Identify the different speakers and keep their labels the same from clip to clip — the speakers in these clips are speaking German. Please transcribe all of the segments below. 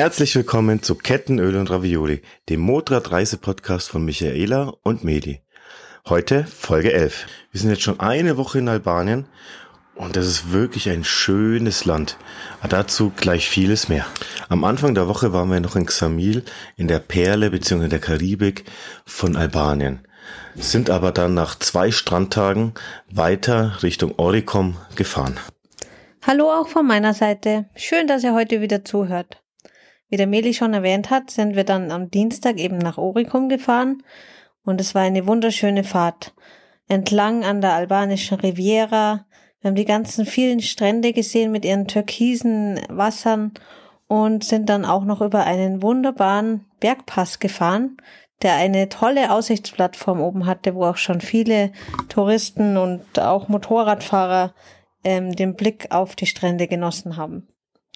Speaker 1: Herzlich willkommen zu Kettenöl und Ravioli, dem Motorrad-Reise-Podcast von Michaela und Medi. Heute Folge 11. Wir sind jetzt schon eine Woche in Albanien und das ist wirklich ein schönes Land. Aber dazu gleich vieles mehr. Am Anfang der Woche waren wir noch in Xamil, in der Perle bzw. der Karibik von Albanien. Sind aber dann nach zwei Strandtagen weiter Richtung Oricom gefahren.
Speaker 2: Hallo auch von meiner Seite. Schön, dass ihr heute wieder zuhört. Wie der Meli schon erwähnt hat, sind wir dann am Dienstag eben nach Oricum gefahren und es war eine wunderschöne Fahrt. Entlang an der albanischen Riviera. Wir haben die ganzen vielen Strände gesehen mit ihren türkisen Wassern und sind dann auch noch über einen wunderbaren Bergpass gefahren, der eine tolle Aussichtsplattform oben hatte, wo auch schon viele Touristen und auch Motorradfahrer ähm, den Blick auf die Strände genossen haben.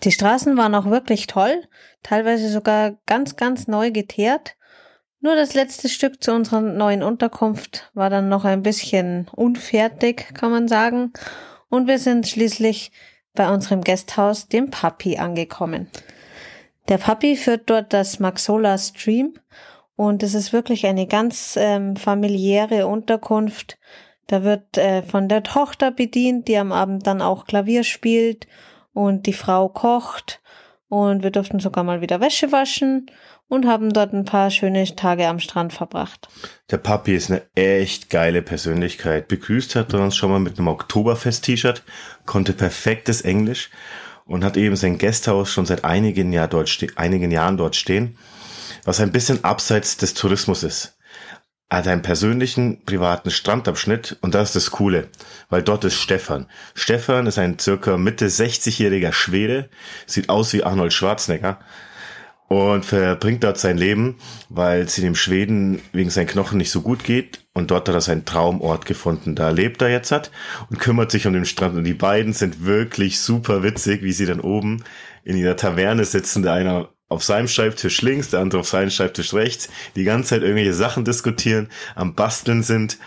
Speaker 2: Die Straßen waren auch wirklich toll, teilweise sogar ganz, ganz neu geteert. Nur das letzte Stück zu unserer neuen Unterkunft war dann noch ein bisschen unfertig, kann man sagen. Und wir sind schließlich bei unserem Gasthaus, dem Papi, angekommen. Der Papi führt dort das Maxola Stream und es ist wirklich eine ganz ähm, familiäre Unterkunft da wird äh, von der Tochter bedient, die am Abend dann auch Klavier spielt und die Frau kocht und wir durften sogar mal wieder Wäsche waschen und haben dort ein paar schöne Tage am Strand verbracht.
Speaker 1: Der Papi ist eine echt geile Persönlichkeit. Begrüßt hat er uns schon mal mit einem Oktoberfest-T-Shirt, konnte perfektes Englisch und hat eben sein Gasthaus schon seit einigen, Jahr dort einigen Jahren dort stehen, was ein bisschen abseits des Tourismus ist hat einen persönlichen privaten Strandabschnitt. Und das ist das Coole, weil dort ist Stefan. Stefan ist ein circa Mitte 60-jähriger Schwede, sieht aus wie Arnold Schwarzenegger. Und verbringt dort sein Leben, weil es dem Schweden wegen seinen Knochen nicht so gut geht. Und dort hat er seinen Traumort gefunden. Da lebt er jetzt hat und kümmert sich um den Strand. Und die beiden sind wirklich super witzig, wie sie dann oben in ihrer Taverne sitzen, der einer auf seinem Schreibtisch links, der andere auf seinem Schreibtisch rechts, die ganze Zeit irgendwelche Sachen diskutieren, am Basteln sind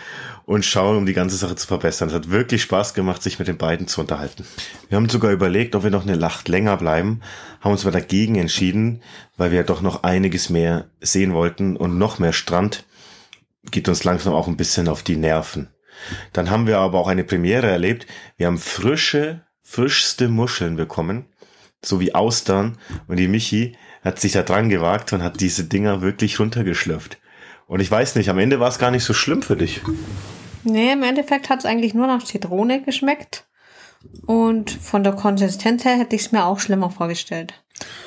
Speaker 1: und schauen, um die ganze Sache zu verbessern. Es hat wirklich Spaß gemacht, sich mit den beiden zu unterhalten. Wir haben sogar überlegt, ob wir noch eine Nacht länger bleiben, haben uns aber dagegen entschieden, weil wir doch noch einiges mehr sehen wollten und noch mehr Strand geht uns langsam auch ein bisschen auf die Nerven. Dann haben wir aber auch eine Premiere erlebt. Wir haben frische, frischste Muscheln bekommen, so wie Austern und die Michi hat sich da dran gewagt und hat diese Dinger wirklich runtergeschlürft. Und ich weiß nicht, am Ende war es gar nicht so schlimm für dich.
Speaker 2: Nee, im Endeffekt hat es eigentlich nur nach Zitrone geschmeckt. Und von der Konsistenz her hätte ich es mir auch schlimmer vorgestellt.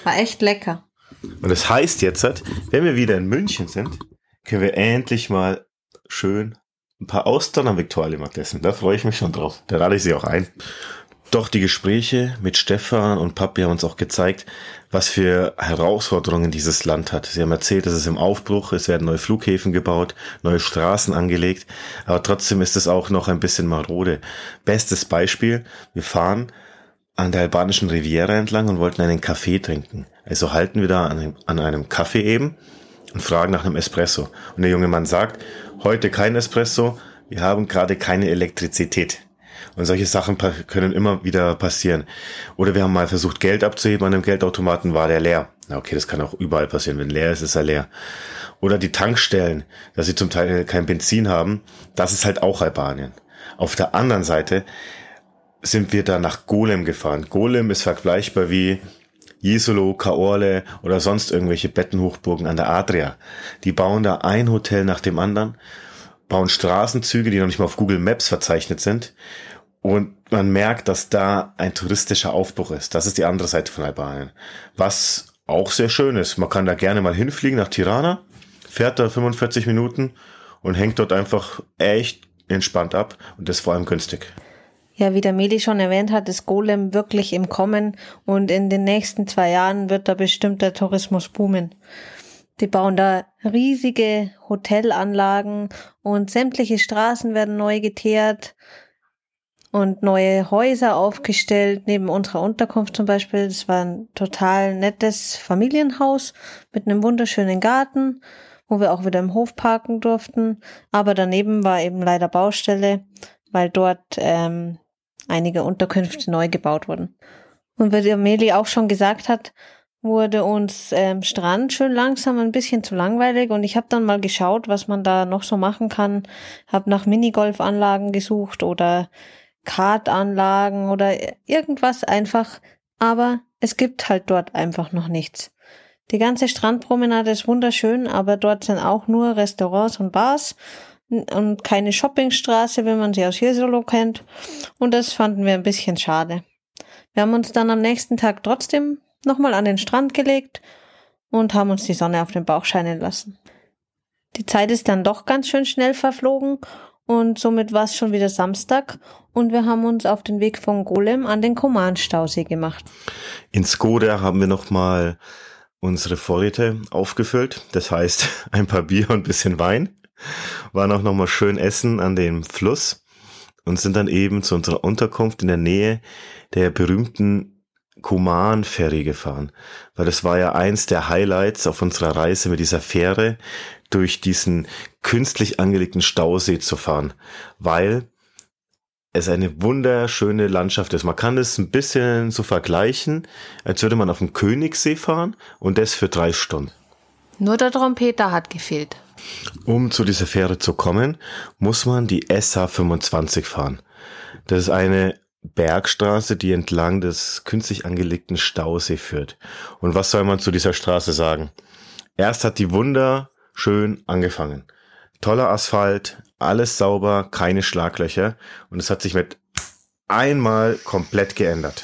Speaker 2: War echt lecker.
Speaker 1: Und das heißt jetzt, wenn wir wieder in München sind, können wir endlich mal schön ein paar Austern am Viktualienmarkt essen. Da freue ich mich schon drauf. Da lade ich sie auch ein. Doch die Gespräche mit Stefan und Papi haben uns auch gezeigt, was für Herausforderungen dieses Land hat. Sie haben erzählt, es ist im Aufbruch, es werden neue Flughäfen gebaut, neue Straßen angelegt, aber trotzdem ist es auch noch ein bisschen marode. Bestes Beispiel, wir fahren an der albanischen Riviera entlang und wollten einen Kaffee trinken. Also halten wir da an einem, an einem Kaffee eben und fragen nach einem Espresso. Und der junge Mann sagt, heute kein Espresso, wir haben gerade keine Elektrizität. Und solche Sachen können immer wieder passieren. Oder wir haben mal versucht, Geld abzuheben an einem Geldautomaten, war der leer. Na okay, das kann auch überall passieren. Wenn leer ist, ist er leer. Oder die Tankstellen, dass sie zum Teil kein Benzin haben, das ist halt auch Albanien. Auf der anderen Seite sind wir da nach Golem gefahren. Golem ist vergleichbar wie Jesolo, Kaorle oder sonst irgendwelche Bettenhochburgen an der Adria. Die bauen da ein Hotel nach dem anderen, bauen Straßenzüge, die noch nicht mal auf Google Maps verzeichnet sind und man merkt, dass da ein touristischer Aufbruch ist. Das ist die andere Seite von Albanien. Was auch sehr schön ist. Man kann da gerne mal hinfliegen nach Tirana, fährt da 45 Minuten und hängt dort einfach echt entspannt ab und das vor allem günstig.
Speaker 2: Ja, wie der Meli schon erwähnt hat, ist Golem wirklich im Kommen und in den nächsten zwei Jahren wird da bestimmt der Tourismus boomen. Die bauen da riesige Hotelanlagen und sämtliche Straßen werden neu geteert und neue Häuser aufgestellt, neben unserer Unterkunft zum Beispiel. Das war ein total nettes Familienhaus mit einem wunderschönen Garten, wo wir auch wieder im Hof parken durften. Aber daneben war eben leider Baustelle, weil dort ähm, einige Unterkünfte neu gebaut wurden. Und wie Meli auch schon gesagt hat, wurde uns ähm, Strand schön langsam ein bisschen zu langweilig und ich habe dann mal geschaut, was man da noch so machen kann. Habe nach Minigolfanlagen gesucht oder Kartanlagen oder irgendwas einfach, aber es gibt halt dort einfach noch nichts. Die ganze Strandpromenade ist wunderschön, aber dort sind auch nur Restaurants und Bars und keine Shoppingstraße, wenn man sie aus Hirsolo kennt. Und das fanden wir ein bisschen schade. Wir haben uns dann am nächsten Tag trotzdem nochmal an den Strand gelegt und haben uns die Sonne auf den Bauch scheinen lassen. Die Zeit ist dann doch ganz schön schnell verflogen und somit war es schon wieder Samstag. Und wir haben uns auf den Weg von Golem an den Koman-Stausee gemacht.
Speaker 1: In Skoda haben wir nochmal unsere Vorräte aufgefüllt, das heißt ein paar Bier und ein bisschen Wein, waren auch nochmal schön essen an dem Fluss und sind dann eben zu unserer Unterkunft in der Nähe der berühmten Kuman-Ferry gefahren, weil das war ja eins der Highlights auf unserer Reise mit dieser Fähre durch diesen künstlich angelegten Stausee zu fahren, weil es eine wunderschöne Landschaft ist. Man kann es ein bisschen so vergleichen, als würde man auf dem Königssee fahren und das für drei Stunden.
Speaker 2: Nur der Trompeter hat gefehlt.
Speaker 1: Um zu dieser Fähre zu kommen, muss man die SA 25 fahren. Das ist eine Bergstraße, die entlang des künstlich angelegten Stausee führt. Und was soll man zu dieser Straße sagen? Erst hat die wunderschön angefangen. Toller Asphalt, alles sauber, keine Schlaglöcher und es hat sich mit einmal komplett geändert.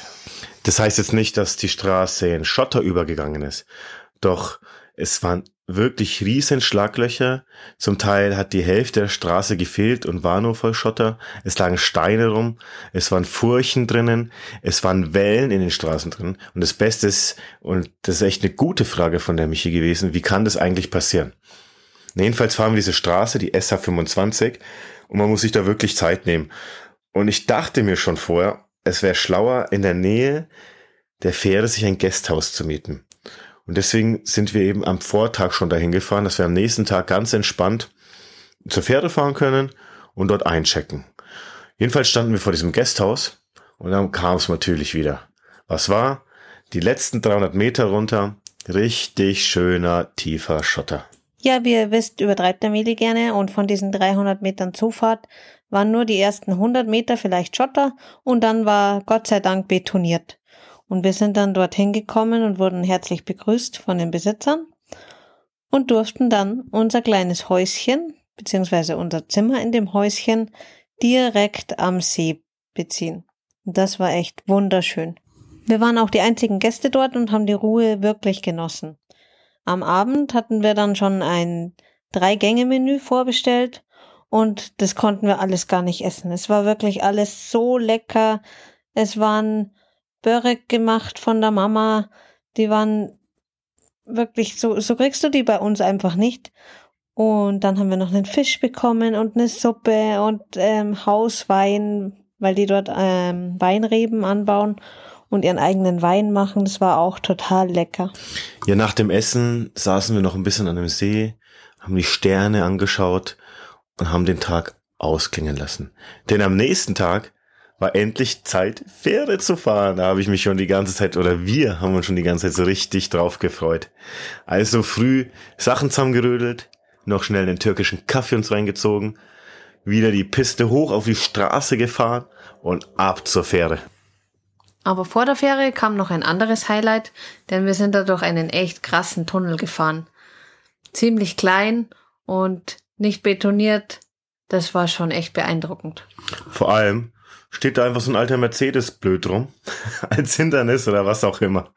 Speaker 1: Das heißt jetzt nicht, dass die Straße in Schotter übergegangen ist. Doch es waren wirklich riesen Schlaglöcher. Zum Teil hat die Hälfte der Straße gefehlt und war nur voll Schotter. Es lagen Steine rum. Es waren Furchen drinnen. Es waren Wellen in den Straßen drin. Und das Beste ist, und das ist echt eine gute Frage von der Michi gewesen, wie kann das eigentlich passieren? Jedenfalls fahren wir diese Straße, die SH25, und man muss sich da wirklich Zeit nehmen. Und ich dachte mir schon vorher, es wäre schlauer, in der Nähe der Fähre sich ein Gasthaus zu mieten. Und deswegen sind wir eben am Vortag schon dahin gefahren, dass wir am nächsten Tag ganz entspannt zur Fähre fahren können und dort einchecken. Jedenfalls standen wir vor diesem Gasthaus und dann kam es natürlich wieder. Was war? Die letzten 300 Meter runter, richtig schöner, tiefer Schotter.
Speaker 2: Ja, wie ihr wisst, übertreibt der Meli gerne und von diesen 300 Metern Zufahrt waren nur die ersten 100 Meter vielleicht Schotter und dann war Gott sei Dank betoniert. Und wir sind dann dorthin gekommen und wurden herzlich begrüßt von den Besitzern und durften dann unser kleines Häuschen, beziehungsweise unser Zimmer in dem Häuschen, direkt am See beziehen. Und das war echt wunderschön. Wir waren auch die einzigen Gäste dort und haben die Ruhe wirklich genossen. Am Abend hatten wir dann schon ein Drei-Gänge-Menü vorbestellt und das konnten wir alles gar nicht essen. Es war wirklich alles so lecker. Es waren Börek gemacht von der Mama. Die waren wirklich so, so kriegst du die bei uns einfach nicht. Und dann haben wir noch einen Fisch bekommen und eine Suppe und ähm, Hauswein, weil die dort ähm, Weinreben anbauen und ihren eigenen Wein machen. Das war auch total lecker.
Speaker 1: Ja, nach dem Essen saßen wir noch ein bisschen an dem See, haben die Sterne angeschaut und haben den Tag ausklingen lassen. Denn am nächsten Tag war endlich Zeit, Fähre zu fahren. Da habe ich mich schon die ganze Zeit, oder wir haben uns schon die ganze Zeit so richtig drauf gefreut. Also früh Sachen zusammengerödelt, noch schnell den türkischen Kaffee uns reingezogen, wieder die Piste hoch auf die Straße gefahren und ab zur Fähre.
Speaker 2: Aber vor der Fähre kam noch ein anderes Highlight, denn wir sind da durch einen echt krassen Tunnel gefahren. Ziemlich klein und nicht betoniert. Das war schon echt beeindruckend.
Speaker 1: Vor allem, steht da einfach so ein alter Mercedes blöd rum, als Hindernis oder was auch immer.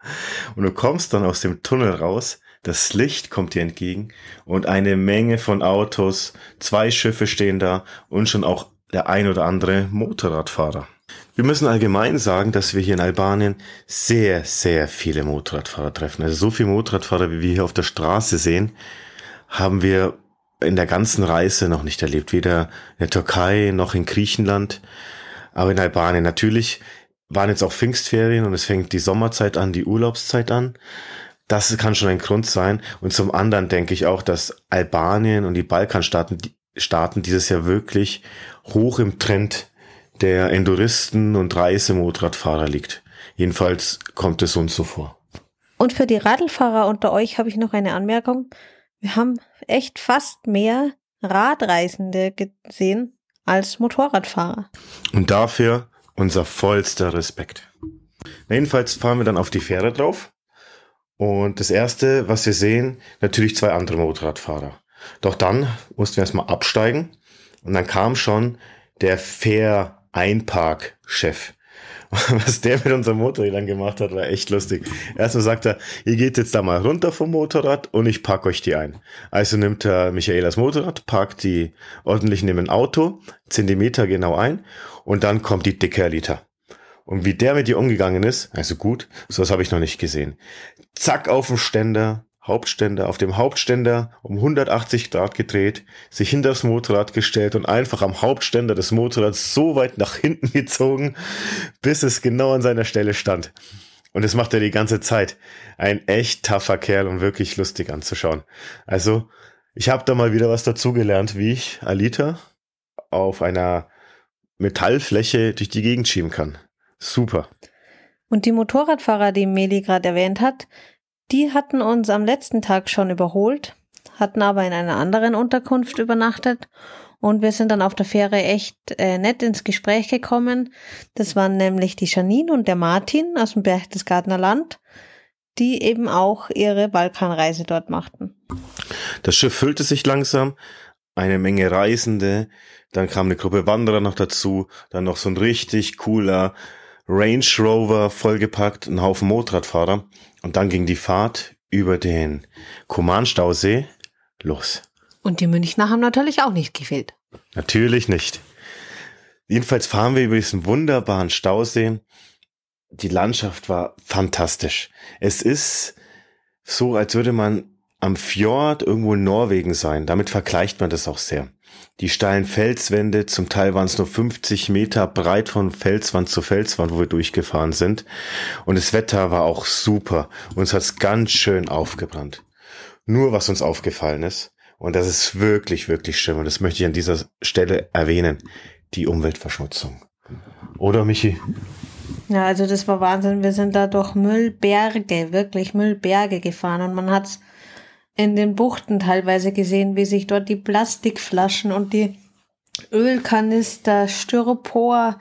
Speaker 1: Und du kommst dann aus dem Tunnel raus, das Licht kommt dir entgegen und eine Menge von Autos, zwei Schiffe stehen da und schon auch der ein oder andere Motorradfahrer. Wir müssen allgemein sagen, dass wir hier in Albanien sehr, sehr viele Motorradfahrer treffen. Also so viele Motorradfahrer, wie wir hier auf der Straße sehen, haben wir in der ganzen Reise noch nicht erlebt. Weder in der Türkei noch in Griechenland. Aber in Albanien natürlich waren jetzt auch Pfingstferien und es fängt die Sommerzeit an, die Urlaubszeit an. Das kann schon ein Grund sein. Und zum anderen denke ich auch, dass Albanien und die Balkanstaaten Staaten dieses Jahr wirklich hoch im Trend der Enduristen und Reisemotorradfahrer liegt. Jedenfalls kommt es uns so vor.
Speaker 2: Und für die Radlfahrer unter euch habe ich noch eine Anmerkung. Wir haben echt fast mehr Radreisende gesehen als Motorradfahrer.
Speaker 1: Und dafür unser vollster Respekt. Na, jedenfalls fahren wir dann auf die Fähre drauf. Und das erste, was wir sehen, natürlich zwei andere Motorradfahrer. Doch dann mussten wir erstmal absteigen und dann kam schon der Fähr-Einpark-Chef. Was der mit unserem Motorrad gemacht hat, war echt lustig. Erstmal sagt er, ihr geht jetzt da mal runter vom Motorrad und ich pack euch die ein. Also nimmt er Michaelas Motorrad, parkt die ordentlich neben ein Auto, Zentimeter genau ein und dann kommt die dicke Liter. Und wie der mit ihr umgegangen ist, also gut, sowas habe ich noch nicht gesehen. Zack auf dem Ständer, Hauptständer, auf dem Hauptständer um 180 Grad gedreht, sich hinter das Motorrad gestellt und einfach am Hauptständer des Motorrads so weit nach hinten gezogen, bis es genau an seiner Stelle stand. Und das macht er die ganze Zeit. Ein echt taffer Kerl und wirklich lustig anzuschauen. Also, ich habe da mal wieder was dazugelernt, wie ich Alita auf einer Metallfläche durch die Gegend schieben kann. Super.
Speaker 2: Und die Motorradfahrer, die Meli gerade erwähnt hat, die hatten uns am letzten Tag schon überholt, hatten aber in einer anderen Unterkunft übernachtet und wir sind dann auf der Fähre echt äh, nett ins Gespräch gekommen. Das waren nämlich die Janine und der Martin aus dem Berchtesgadener Land, die eben auch ihre Balkanreise dort machten.
Speaker 1: Das Schiff füllte sich langsam, eine Menge Reisende, dann kam eine Gruppe Wanderer noch dazu, dann noch so ein richtig cooler Range Rover vollgepackt, ein Haufen Motorradfahrer und dann ging die Fahrt über den Kuman-Stausee los.
Speaker 2: Und die Münchner haben natürlich auch nicht gefehlt.
Speaker 1: Natürlich nicht. Jedenfalls fahren wir über diesen wunderbaren Stausee. Die Landschaft war fantastisch. Es ist so, als würde man am Fjord irgendwo in Norwegen sein. Damit vergleicht man das auch sehr. Die steilen Felswände, zum Teil waren es nur 50 Meter breit von Felswand zu Felswand, wo wir durchgefahren sind. Und das Wetter war auch super. Uns hat's ganz schön aufgebrannt. Nur was uns aufgefallen ist, und das ist wirklich, wirklich schlimm, und das möchte ich an dieser Stelle erwähnen, die Umweltverschmutzung. Oder, Michi?
Speaker 2: Ja, also das war Wahnsinn. Wir sind da durch Müllberge, wirklich Müllberge gefahren und man hat's in den Buchten teilweise gesehen, wie sich dort die Plastikflaschen und die Ölkanister, Styropor,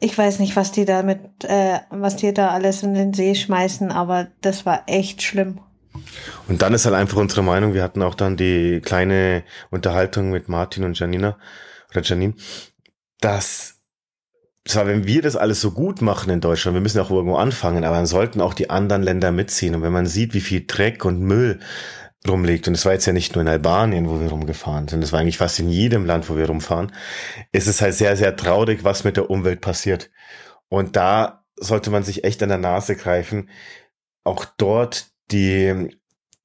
Speaker 2: ich weiß nicht, was die da äh, was die da alles in den See schmeißen, aber das war echt schlimm.
Speaker 1: Und dann ist halt einfach unsere Meinung, wir hatten auch dann die kleine Unterhaltung mit Martin und Janina oder Janine, dass zwar, wenn wir das alles so gut machen in Deutschland, wir müssen auch irgendwo anfangen, aber dann sollten auch die anderen Länder mitziehen. Und wenn man sieht, wie viel Dreck und Müll rumliegt, und es war jetzt ja nicht nur in Albanien, wo wir rumgefahren sind, es war eigentlich fast in jedem Land, wo wir rumfahren, ist es halt sehr, sehr traurig, was mit der Umwelt passiert. Und da sollte man sich echt an der Nase greifen, auch dort die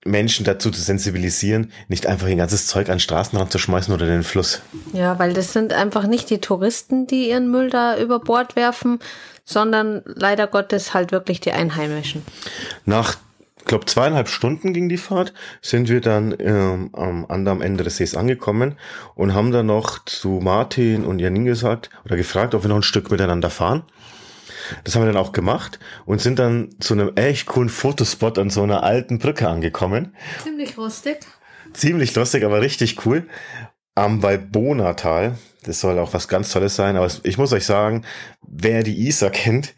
Speaker 1: Menschen dazu zu sensibilisieren, nicht einfach ein ganzes Zeug an Straßenrand zu schmeißen oder den Fluss.
Speaker 2: Ja, weil das sind einfach nicht die Touristen, die ihren Müll da über Bord werfen, sondern leider Gottes halt wirklich die Einheimischen.
Speaker 1: Nach glaube zweieinhalb Stunden ging die Fahrt, sind wir dann ähm, am anderen Ende des Sees angekommen und haben dann noch zu Martin und Janin gesagt oder gefragt, ob wir noch ein Stück miteinander fahren. Das haben wir dann auch gemacht und sind dann zu einem echt coolen Fotospot an so einer alten Brücke angekommen.
Speaker 2: Ziemlich lustig.
Speaker 1: Ziemlich lustig, aber richtig cool. Am Valbona-Tal. Das soll auch was ganz Tolles sein, aber ich muss euch sagen, wer die Isar kennt,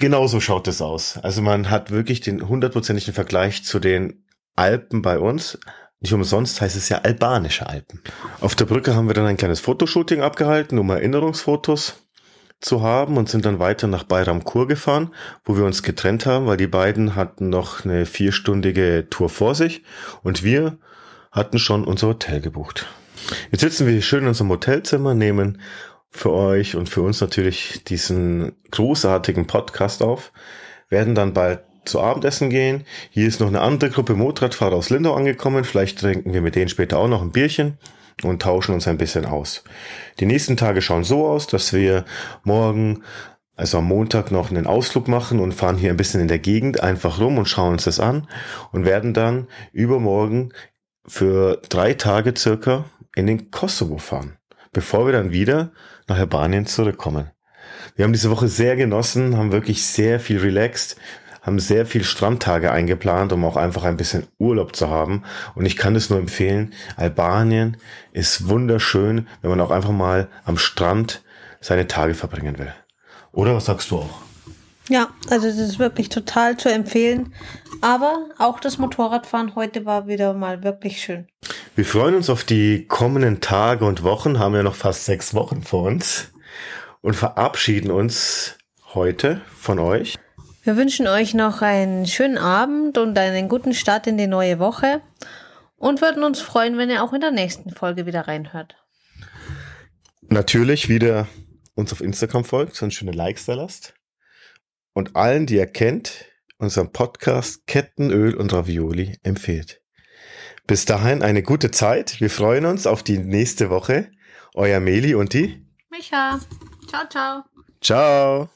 Speaker 1: Genauso schaut es aus. Also man hat wirklich den hundertprozentigen Vergleich zu den Alpen bei uns. Nicht umsonst heißt es ja albanische Alpen. Auf der Brücke haben wir dann ein kleines Fotoshooting abgehalten, um Erinnerungsfotos zu haben und sind dann weiter nach Bayramkur gefahren, wo wir uns getrennt haben, weil die beiden hatten noch eine vierstündige Tour vor sich und wir hatten schon unser Hotel gebucht. Jetzt sitzen wir hier schön in unserem Hotelzimmer, nehmen für euch und für uns natürlich diesen großartigen Podcast auf, werden dann bald zu Abendessen gehen. Hier ist noch eine andere Gruppe Motorradfahrer aus Lindau angekommen. Vielleicht trinken wir mit denen später auch noch ein Bierchen und tauschen uns ein bisschen aus. Die nächsten Tage schauen so aus, dass wir morgen, also am Montag, noch einen Ausflug machen und fahren hier ein bisschen in der Gegend einfach rum und schauen uns das an und werden dann übermorgen für drei Tage circa in den Kosovo fahren, bevor wir dann wieder nach Albanien zurückkommen. Wir haben diese Woche sehr genossen, haben wirklich sehr viel relaxed, haben sehr viel Strandtage eingeplant, um auch einfach ein bisschen Urlaub zu haben. Und ich kann es nur empfehlen. Albanien ist wunderschön, wenn man auch einfach mal am Strand seine Tage verbringen will. Oder was sagst du auch?
Speaker 2: Ja, also das ist wirklich total zu empfehlen. Aber auch das Motorradfahren heute war wieder mal wirklich schön.
Speaker 1: Wir freuen uns auf die kommenden Tage und Wochen, haben ja noch fast sechs Wochen vor uns und verabschieden uns heute von euch.
Speaker 2: Wir wünschen euch noch einen schönen Abend und einen guten Start in die neue Woche und würden uns freuen, wenn ihr auch in der nächsten Folge wieder reinhört.
Speaker 1: Natürlich wieder uns auf Instagram folgt und schöne Likes da lasst und allen, die ihr kennt, unseren Podcast Kettenöl und Ravioli empfehlt. Bis dahin eine gute Zeit. Wir freuen uns auf die nächste Woche. Euer Meli und die
Speaker 2: Micha. Ciao, ciao.
Speaker 1: Ciao.